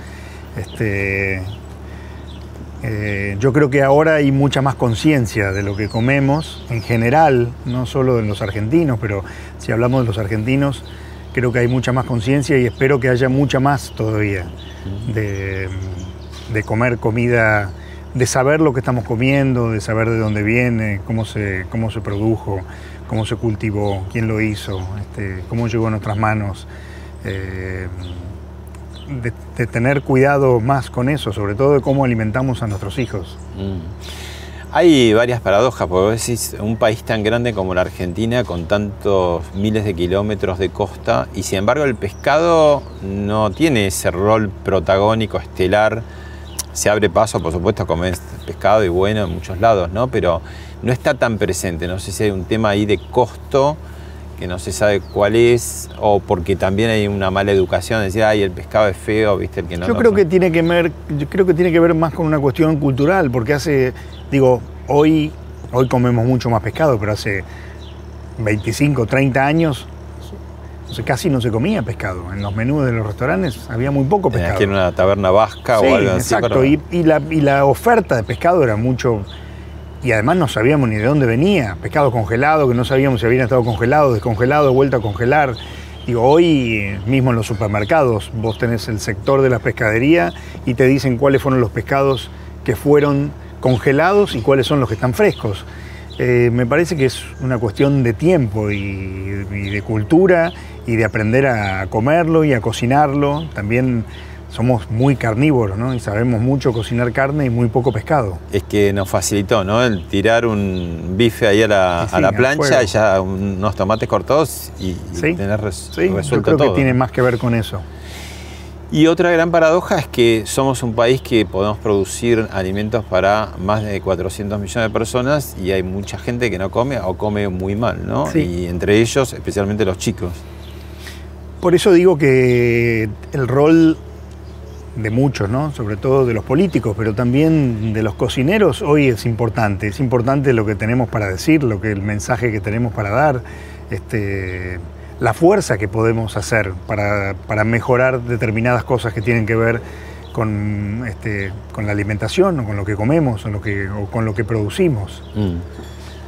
Este, eh, yo creo que ahora hay mucha más conciencia de lo que comemos en general, no solo de los argentinos, pero si hablamos de los argentinos, creo que hay mucha más conciencia y espero que haya mucha más todavía de, de comer comida, de saber lo que estamos comiendo, de saber de dónde viene, cómo se, cómo se produjo, cómo se cultivó, quién lo hizo, este, cómo llegó a nuestras manos. eh, de, tener cuidado más con eso, sobre todo de cómo alimentamos a nuestros hijos. Mm. Hay varias paradojas, porque vos decís un país tan grande como la Argentina, con tantos miles de kilómetros de costa, y sin embargo el pescado no tiene ese rol protagónico, estelar. Se abre paso, por supuesto, a comer pescado y bueno en muchos lados, ¿no? Pero no está tan presente. No sé si hay un tema ahí de costo que no se sabe cuál es, o porque también hay una mala educación, decir, ay, el pescado es feo, viste, el que no. yo no- creo que tiene que ver, yo creo que tiene que ver más con una cuestión cultural, porque hace, digo, hoy, hoy comemos mucho más pescado, pero hace 25, 30 años casi no se comía pescado. En los menús de los restaurantes había muy poco Tenías pescado. que ir a una taberna vasca Sí, o algo así. exacto. para- Y, y la, y la oferta de pescado era mucho. Y además no sabíamos ni de dónde venía. Pescado congelado, que no sabíamos si habían estado congelados, descongelados, vuelto a congelar. Digo, hoy eh, mismo en los supermercados vos tenés el sector de la pescadería y te dicen cuáles fueron los pescados que fueron congelados y cuáles son los que están frescos. Eh, me parece que es una cuestión de tiempo y, y de cultura y de aprender a comerlo y a cocinarlo. También somos muy carnívoros, ¿no? Y sabemos mucho cocinar carne y muy poco pescado. Es que nos facilitó, ¿no? El tirar un bife ahí a la, Sí, sí, a la plancha y ya unos tomates cortados y, tener res- yo resuelto creo todo. que tiene más que ver con eso. Y otra gran paradoja es que somos un país que podemos producir alimentos para más de 400 millones de personas y hay mucha gente que no come o come muy mal, ¿no? Y entre ellos, especialmente los chicos. Por eso digo que el rol de muchos, ¿no? sobre todo de los políticos, pero también de los cocineros, hoy es importante. Es importante lo que tenemos para decir, lo que el mensaje que tenemos para dar, este, la fuerza que podemos hacer para, para mejorar determinadas cosas que tienen que ver con, este, con la alimentación, o con lo que comemos, o, lo que, o con lo que producimos. Mm.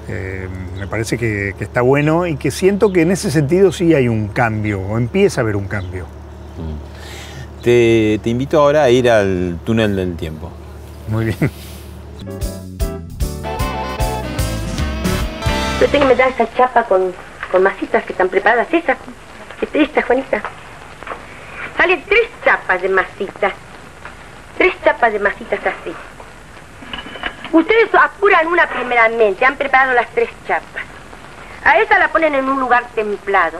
Eh, me parece que, que está bueno y que siento que en ese sentido sí hay un cambio, o empieza a haber un cambio. Te, te invito ahora a ir al túnel del tiempo. Muy bien. Yo tengo que me da esa chapa con, con masitas que están preparadas. Esas, este, esta, Juanita. Salen tres chapas de masitas. Tres chapas de masitas así. Ustedes apuran una primeramente, han preparado las tres chapas. A esa la ponen en un lugar templado.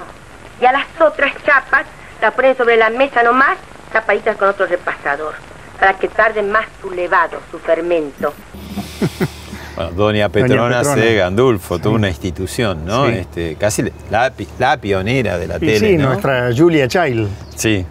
Y a las otras chapas la ponen sobre la mesa nomás, tapaditas con otro repasador. Para que tarde más su levado, su fermento. Bueno, Doña Petrona, Petrona. C. Gandulfo, toda una institución, ¿no? Sí. Este, casi la, la pionera de la Y tele, sí, ¿no? nuestra Julia Child. Sí.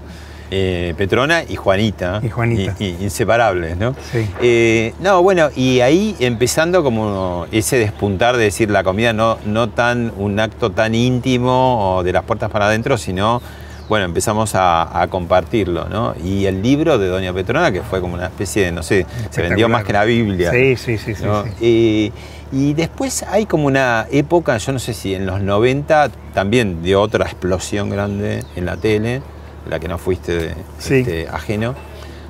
Eh, Petrona y Juanita. Y Juanita. Y- y inseparables, ¿no? Sí. Eh, no, bueno, y ahí empezando como ese despuntar de decir la comida no, no tan un acto tan íntimo o de las puertas para adentro, sino, bueno, empezamos a, a compartirlo, ¿no? Y el libro de Doña Petrona, que fue como una especie de, no sé, se vendió más que la Biblia. Sí, sí, sí, sí, ¿no? sí. Eh, y después hay como una época, yo no sé si en los 90 también de otra explosión grande en la tele, la que no fuiste Sí. este, ajeno.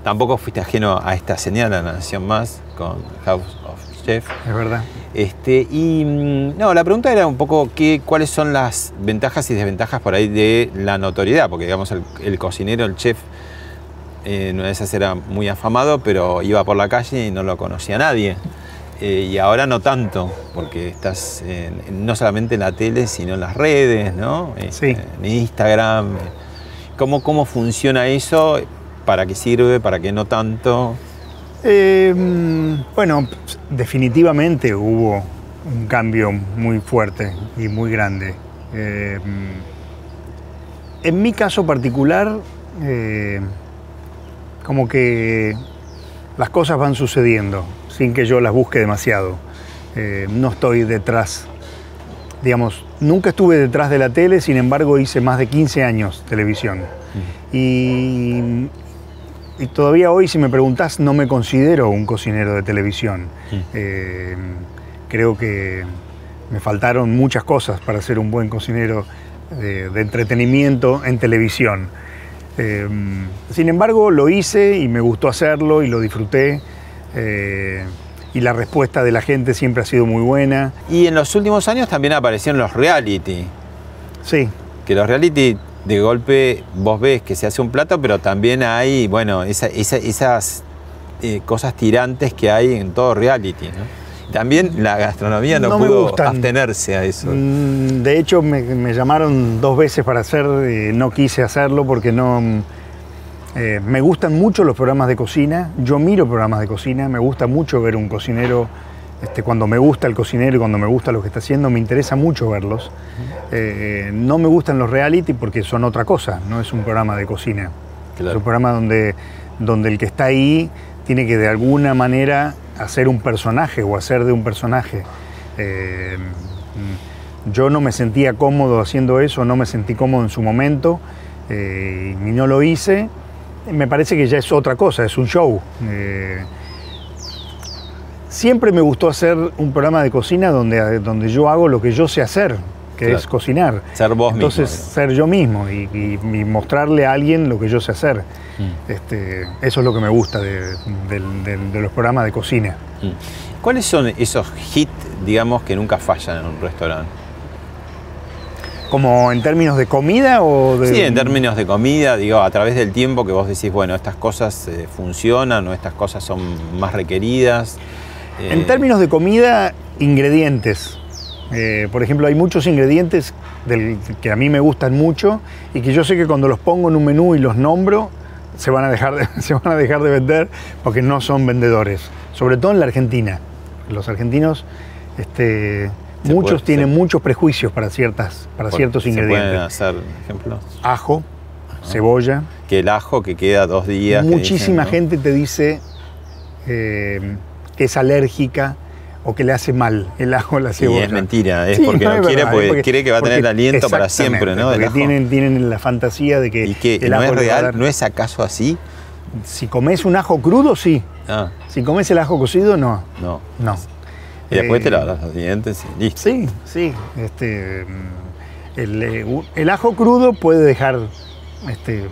Tampoco fuiste ajeno a esta señal, a la Nación Más, con House Chef. Es verdad. Este, y mm, no, la pregunta era un poco qué, cuáles son las ventajas y desventajas por ahí de la notoriedad, porque digamos el, el cocinero, el chef, eh, una de esas era muy afamado, pero iba por la calle y no lo conocía nadie. Eh, y ahora no tanto, porque estás en- en- no solamente en la tele, sino en las redes, ¿no? Este, En Instagram. ¿Cómo, ¿Cómo funciona eso? ¿Para qué sirve? ¿Para qué no tanto? Eh, bueno, definitivamente hubo un cambio muy fuerte y muy grande. Eh, en mi caso particular, eh, como que las cosas van sucediendo sin que yo las busque demasiado. No estoy detrás, digamos, nunca estuve detrás de la tele, sin embargo hice más de 15 años televisión. Y y todavía hoy, si me preguntás, no me considero un cocinero de televisión. Eh, creo que me faltaron muchas cosas para ser un buen cocinero de, de entretenimiento en televisión. Eh, sin embargo, lo hice y me gustó hacerlo y lo disfruté. eh, y la respuesta de la gente siempre ha sido muy buena. Y en los últimos años también aparecieron los reality. Sí. Que los reality de golpe vos ves que se hace un plato, pero también hay, bueno, esa- esa- esas eh, cosas tirantes que hay en todo reality. ¿no? También la gastronomía no, pudo abstenerse a eso. Mm, De hecho, me, me llamaron dos veces para hacer, eh, no quise hacerlo porque no... mm, eh, me gustan mucho los programas de cocina, yo miro programas de cocina, me gusta mucho ver un cocinero, este, cuando me gusta el cocinero y cuando me gusta lo que está haciendo, me interesa mucho verlos. Eh, no me gustan los reality porque son otra cosa, no es un programa de cocina. Es un programa donde, donde el que está ahí tiene que de alguna manera hacer un personaje o hacer de un personaje. Eh, yo no me sentía cómodo haciendo eso, no me sentí cómodo en su momento eh, y no lo hice. Me parece que ya es otra cosa, es un show. Eh, siempre me gustó hacer un programa de cocina donde, donde yo hago lo que yo sé hacer, que Claro. es cocinar. Ser vos Entonces, mismo. ser yo mismo y, y- y mostrarle a alguien lo que yo sé hacer. Mm. Este, eso es lo que me gusta de los programas de cocina. Mm. ¿Cuáles son esos hits, digamos, que nunca fallan en un restaurante? ¿Como en términos de comida o de.? Sí, en términos de comida, digo, a través del tiempo que vos decís, bueno, estas cosas eh, funcionan o estas cosas son más requeridas. Eh, En términos de comida, ingredientes. Eh, por ejemplo, hay muchos ingredientes del- que a mí me gustan mucho y que yo sé que cuando los pongo en un menú y los nombro, se van a dejar de, se van a dejar de vender porque no son vendedores. Sobre todo en la Argentina. Los argentinos, este, Se muchos puede- tienen se- muchos prejuicios para, ciertas, para por- ciertos ¿se ingredientes. pueden hacer ejemplos? Ajo, cebolla. Que el ajo que queda dos días. Muchísima dicen, ¿no? gente te dice eh, que es alérgica o que le hace mal el ajo la Y cebolla. es mentira, es Sí, porque no, quiere, verdad, porque, porque- quiere que va a tener aliento para siempre, ¿no? Porque tienen, tienen la fantasía de que ¿Y que el no ajo es real? dar- ¿No es acaso así? Si comes un ajo crudo, sí. Ah, Si comes el ajo cocido, no. no. No. Y después Eh, te lavas los dientes y listo. Sí, sí. Este, mm, el, eh, el ajo crudo puede dejar, este,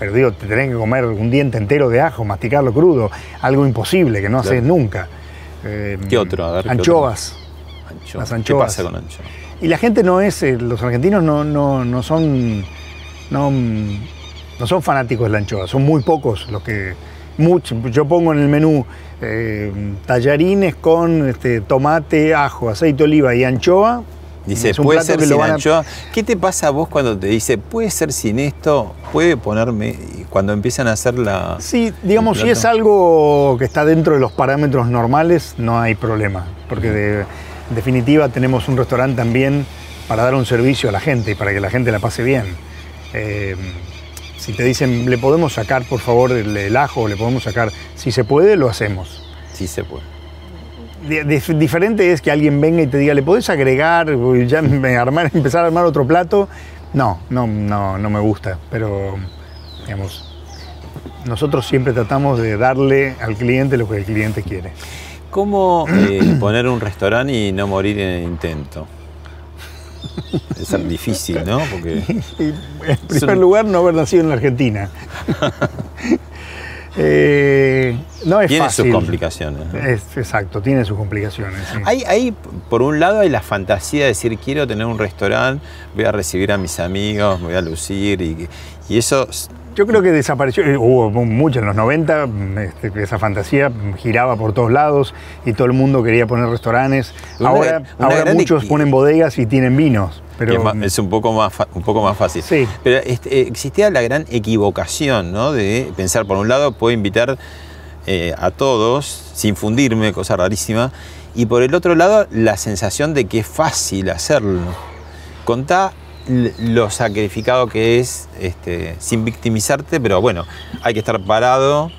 perdido, te tenés que comer un diente entero de ajo, masticarlo crudo, algo imposible que no haces Claro. nunca. Eh, ¿Qué otro? A ver, ¿qué anchoas. Ancho- Las ¿Qué anchoas. pasa con ancho? Y la gente no es, eh, los argentinos no, no, no son, no, no son fanáticos de la anchoa, son muy pocos los que, mucho, yo pongo en el menú eh, tallarines con este, tomate, ajo, aceite de oliva y anchoa, Dice, puede ser sin a- anchoa. ¿Qué te pasa a vos cuando te dice, puede ser sin esto? ¿Puede ponerme? y Cuando empiezan a hacer la. Sí, digamos, si es algo que está dentro de los parámetros normales, no hay problema. Porque de, en definitiva tenemos un restaurante también para dar un servicio a la gente y para que la gente la pase bien. Eh, si te dicen, le podemos sacar por favor el, el ajo, le podemos sacar, si se puede, lo hacemos. Sí se puede. Di- dif- diferente es que alguien venga y te diga, ¿le podés agregar, ya me armar, empezar a armar otro plato? No, no, no, no me gusta, pero digamos, nosotros siempre tratamos de darle al cliente lo que el cliente quiere. ¿Cómo eh, poner un restaurante y no morir en el intento? Es difícil, ¿no? Porque en primer lugar, no haber nacido en la Argentina. Eh, no es tiene fácil. sus complicaciones. ¿no? Es- exacto, tiene sus complicaciones. sí. Hay, hay, por un lado, hay la fantasía de decir, quiero tener un restaurante, voy a recibir a mis amigos, me voy a lucir, y, y eso Yo creo que desapareció, eh, hubo mucho en los 90, mm, este, esa fantasía giraba por todos lados y todo el mundo quería poner restaurantes. Una- ahora una ahora muchos ponen bodegas y tienen vinos, pero es, un poco más un poco más fácil. Sí. Pero este, eh, existía la gran equivocación, ¿no? De pensar, por un lado, puedo invitar eh, a todos sin fundirme, cosa rarísima, y por el otro lado, la sensación de que es fácil hacerlo. Contá lo sacrificado que es, este, sin victimizarte, pero bueno, hay que estar parado,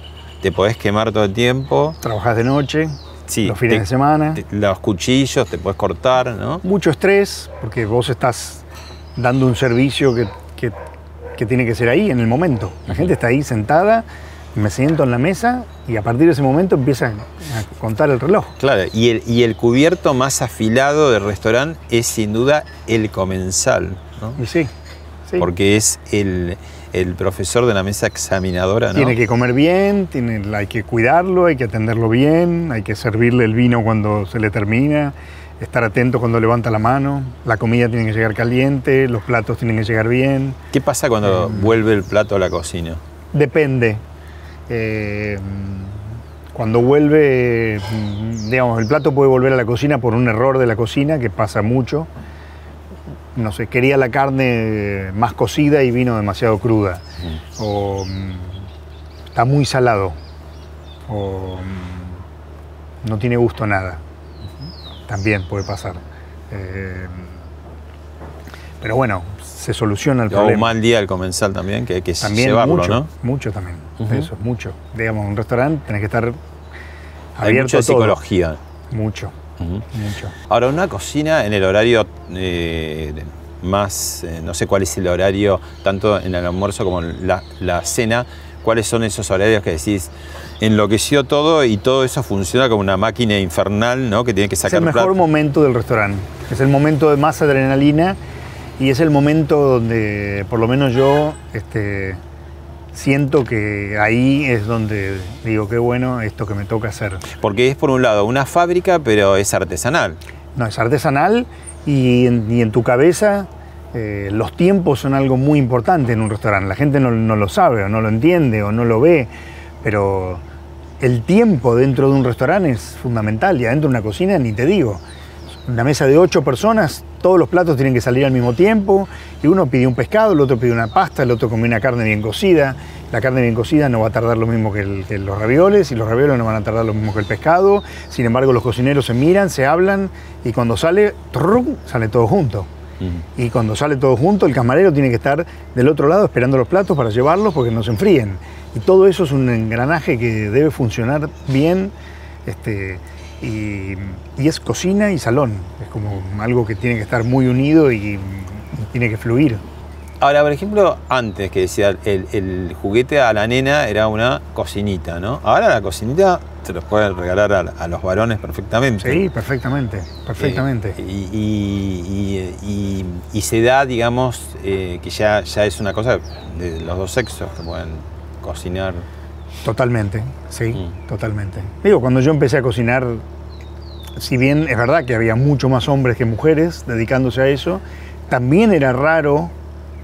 te podés quemar todo el tiempo. trabajás de noche, Sí, los fines te- de semana. te- los cuchillos te puedes cortar, ¿no? Mucho estrés, porque vos estás dando un servicio que, que- que tiene que ser ahí, en el momento. La gente está ahí sentada, me siento en la mesa y a partir de ese momento empiezan a contar el reloj. Claro, y el, y el cubierto más afilado del restaurante es sin duda el comensal, ¿no? Y sí, sí. porque es el, el profesor de la mesa examinadora, ¿no? Tiene que comer bien, tiene, hay que cuidarlo, hay que atenderlo bien, hay que servirle el vino cuando se le termina, estar atento cuando levanta la mano, la comida tiene que llegar caliente, los platos tienen que llegar bien. ¿Qué pasa cuando Em. vuelve el plato a la cocina? Depende. Eh, cuando vuelve, digamos, el plato puede volver a la cocina por un error de la cocina, que pasa mucho. No sé, quería la carne más cocida y vino demasiado cruda. O mm, está muy salado. O mm, no tiene gusto nada. También puede pasar. Eh, pero bueno, se soluciona el O un problema. mal día al comensal también, que hay que También llevarlo, mucho, ¿no? mucho también. Eso es mucho. Digamos, en un restaurante tenés que estar Hay abierto mucha a todo. psicología. Mucho, Mucho. Ahora, una cocina en el horario eh, más, eh, no sé cuál es el horario, tanto en el almuerzo como en la, la cena, cuáles son esos horarios que decís, enloqueció todo y todo eso funciona como una máquina infernal, ¿no? Que tiene que Es sacar el mejor plato. momento del restaurante. Es el momento de más adrenalina y es el momento donde, por lo menos yo, este, siento que ahí es donde digo, qué bueno esto que me toca hacer. Porque es por un lado una fábrica, pero es artesanal. No, es artesanal y en, y en tu cabeza eh, los tiempos son algo muy importante en un restaurante. La gente no, no lo sabe o no lo entiende o no lo ve, pero el tiempo dentro de un restaurante es fundamental y adentro de una cocina ni te digo. Una mesa de ocho personas, todos los platos tienen que salir al mismo tiempo y uno pide un pescado, el otro pide una pasta, el otro come una carne bien cocida. La carne bien cocida no va a tardar lo mismo que, los ravioles y los ravioles no van a tardar lo mismo que el pescado. Sin embargo, los cocineros se miran, se hablan y cuando sale, sale todo junto. Y cuando sale todo junto, el camarero tiene que estar del otro lado esperando los platos para llevarlos porque no se enfríen. Y todo eso es un engranaje que debe funcionar bien. Este, y, y es cocina y salón. Es como algo que tiene que estar muy unido y, tiene que fluir. Ahora, por ejemplo, antes que decía, el, el juguete a la nena era una cocinita, ¿no? Ahora la cocinita se los pueden regalar a, a los varones perfectamente. Sí, perfectamente, perfectamente. Eh, y, y- y- y- y se da, digamos, eh, que ya, ya es una cosa de los dos sexos que pueden cocinar. Totalmente, sí, Mm. totalmente. Digo, cuando yo empecé a cocinar, si bien es verdad que había mucho más hombres que mujeres dedicándose a eso, también era raro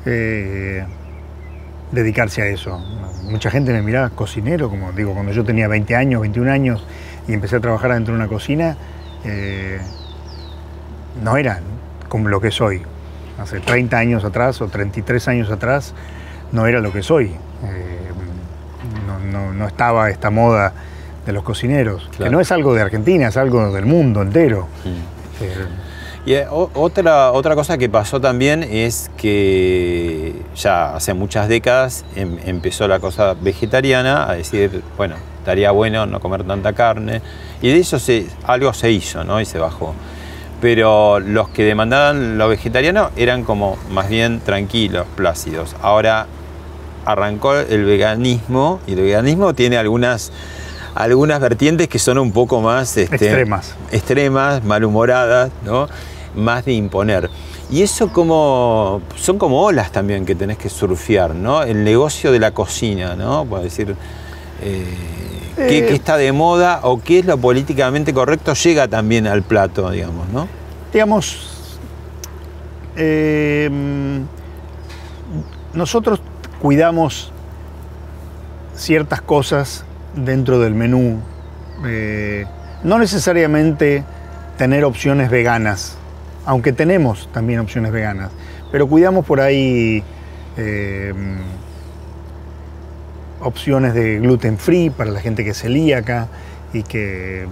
eh, dedicarse a eso. Mucha gente me miraba cocinero, como digo, cuando yo tenía 20 años, 21 años y empecé a trabajar dentro de una cocina, eh, no era como lo que soy. Hace 30 años atrás o 33 años atrás no era lo que soy. Eh, no, estaba esta moda de los cocineros, que no es algo de Argentina, es algo del mundo entero. Eh, Y eh, o- otra, otra cosa que pasó también es que ya hace muchas décadas em- empezó la cosa vegetariana a decir, bueno, estaría bueno no comer tanta carne. Y de eso se, algo se hizo, ¿no? Y se bajó. Pero los que demandaban lo vegetariano eran como más bien tranquilos, plácidos. Ahora arrancó el veganismo y el veganismo tiene algunas, algunas vertientes que son un poco más este, Extremas. extremas, malhumoradas, ¿no? más de imponer. Y eso como son como olas también que tenés que surfear, ¿no? El negocio de la cocina, ¿no? Por decir, eh, ¿qué, Eh. qué está de moda o qué es lo políticamente correcto llega también al plato, digamos, ¿no? digamos, eh, nosotros cuidamos ciertas cosas dentro del menú. eh, no necesariamente tener opciones veganas, aunque tenemos también opciones veganas, pero cuidamos por ahí eh, opciones de gluten free para la gente que es celíaca y que,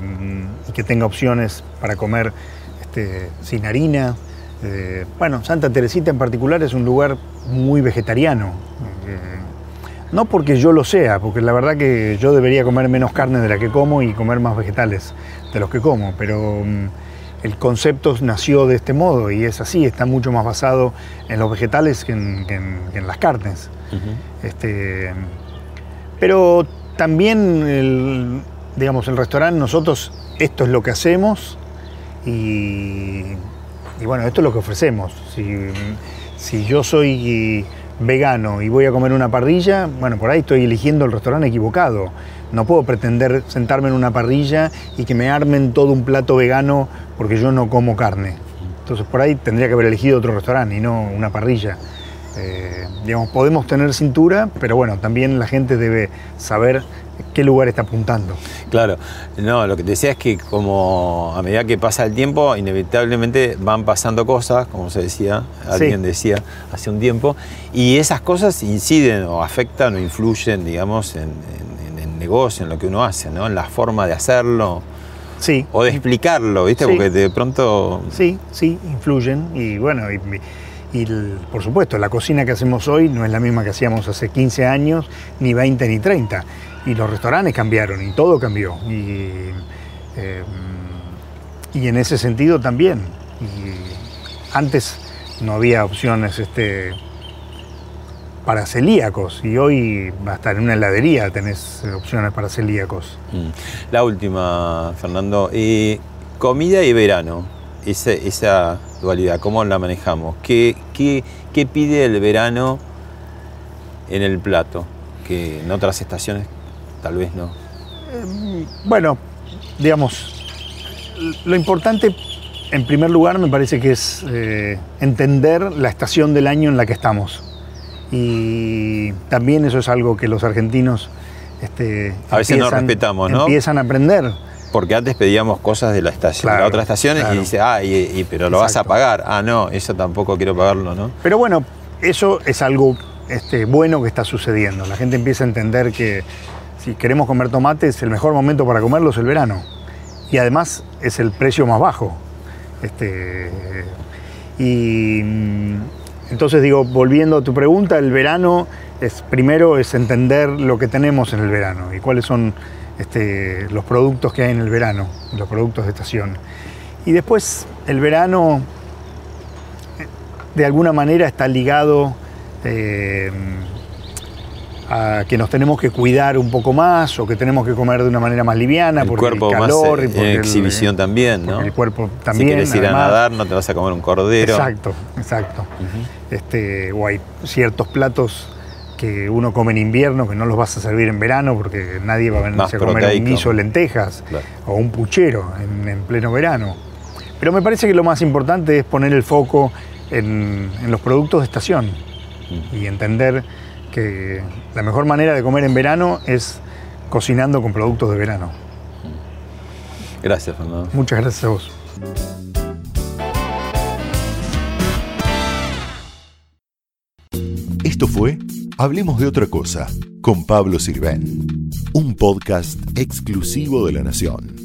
y que tenga opciones para comer este, sin harina. Eh, bueno, Santa Teresita en particular es un lugar muy vegetariano. Eh, no porque yo lo sea, porque la verdad que yo debería comer menos carne de la que como y comer más vegetales de los que como, pero mm, el concepto nació de este modo y es así, está mucho más basado en los vegetales que en, que en- que en las carnes. Este, pero también, el, digamos, el restaurante, nosotros esto es lo que hacemos y, y bueno, esto es lo que ofrecemos. Si, si yo soy vegano y voy a comer una parrilla, bueno, por ahí estoy eligiendo el restaurante equivocado. No puedo pretender sentarme en una parrilla y que me armen todo un plato vegano porque yo no como carne. Entonces por ahí tendría que haber elegido otro restaurante y no una parrilla. Eh, digamos, podemos tener cintura, pero bueno, también la gente debe saber qué lugar está apuntando. Claro, no, lo que te decía es que como a medida que pasa el tiempo, inevitablemente van pasando cosas, como se decía, alguien decía hace un tiempo, y esas cosas inciden o afectan o influyen, digamos, en, en- en el negocio, en lo que uno hace, ¿no? En la forma de hacerlo. Sí. O de explicarlo, ¿viste? Sí. Porque de pronto Sí, sí, influyen y bueno, y, y el- por supuesto, la cocina que hacemos hoy no es la misma que hacíamos hace 15 años, ni 20, ni 30. Y los restaurantes cambiaron y todo cambió. Y, eh, y en ese sentido también. Antes no había opciones este, para celíacos y hoy hasta en una heladería tenés opciones para celíacos. Mm. La última, Fernando. Eh, comida y verano, esa, esa dualidad, ¿cómo la manejamos? ¿Qué, qué, qué pide el verano en el plato? Que en otras estaciones tal vez no. Bueno, digamos, lo importante en primer lugar me parece que es eh, entender la estación del año en la que estamos. Y también eso es algo que los argentinos este, A veces no empiezan- respetamos, ¿no? Empiezan a aprender. Porque antes pedíamos cosas de la estación, Claro, la otra estación claro. y dice, ah, y, y- pero lo vas a pagar. Ah, no, eso tampoco quiero pagarlo, ¿no? Pero bueno, eso es algo este, bueno que está sucediendo. La gente empieza a entender que si queremos comer tomates, el mejor momento para comerlo es el verano. Y además es el precio más bajo. Este, y mm, entonces digo, volviendo a tu pregunta, el verano es primero es entender lo que tenemos en el verano y cuáles son este, los productos que hay en el verano, los productos de estación. Y después el verano de alguna manera está ligado eh, a que nos tenemos que cuidar un poco más o que tenemos que comer de una manera más liviana El porque cuerpo el calor más y eh, porque el- exhibición también, ¿no? el cuerpo también. Si quieres ir a nadar, no te vas a comer un cordero. Exacto, exacto. este, o hay ciertos platos que uno come en invierno que no los vas a servir en verano porque nadie va a venir a comer un guiso de lentejas Claro. o un puchero en, en pleno verano. Pero me parece que lo más importante es poner el foco en, en los productos de estación y entender que la mejor manera de comer en verano es cocinando con productos de verano. Gracias, Fernando. Muchas gracias a vos. Esto fue Hablemos de otra cosa con Pablo Sirven, un podcast exclusivo de la Nación.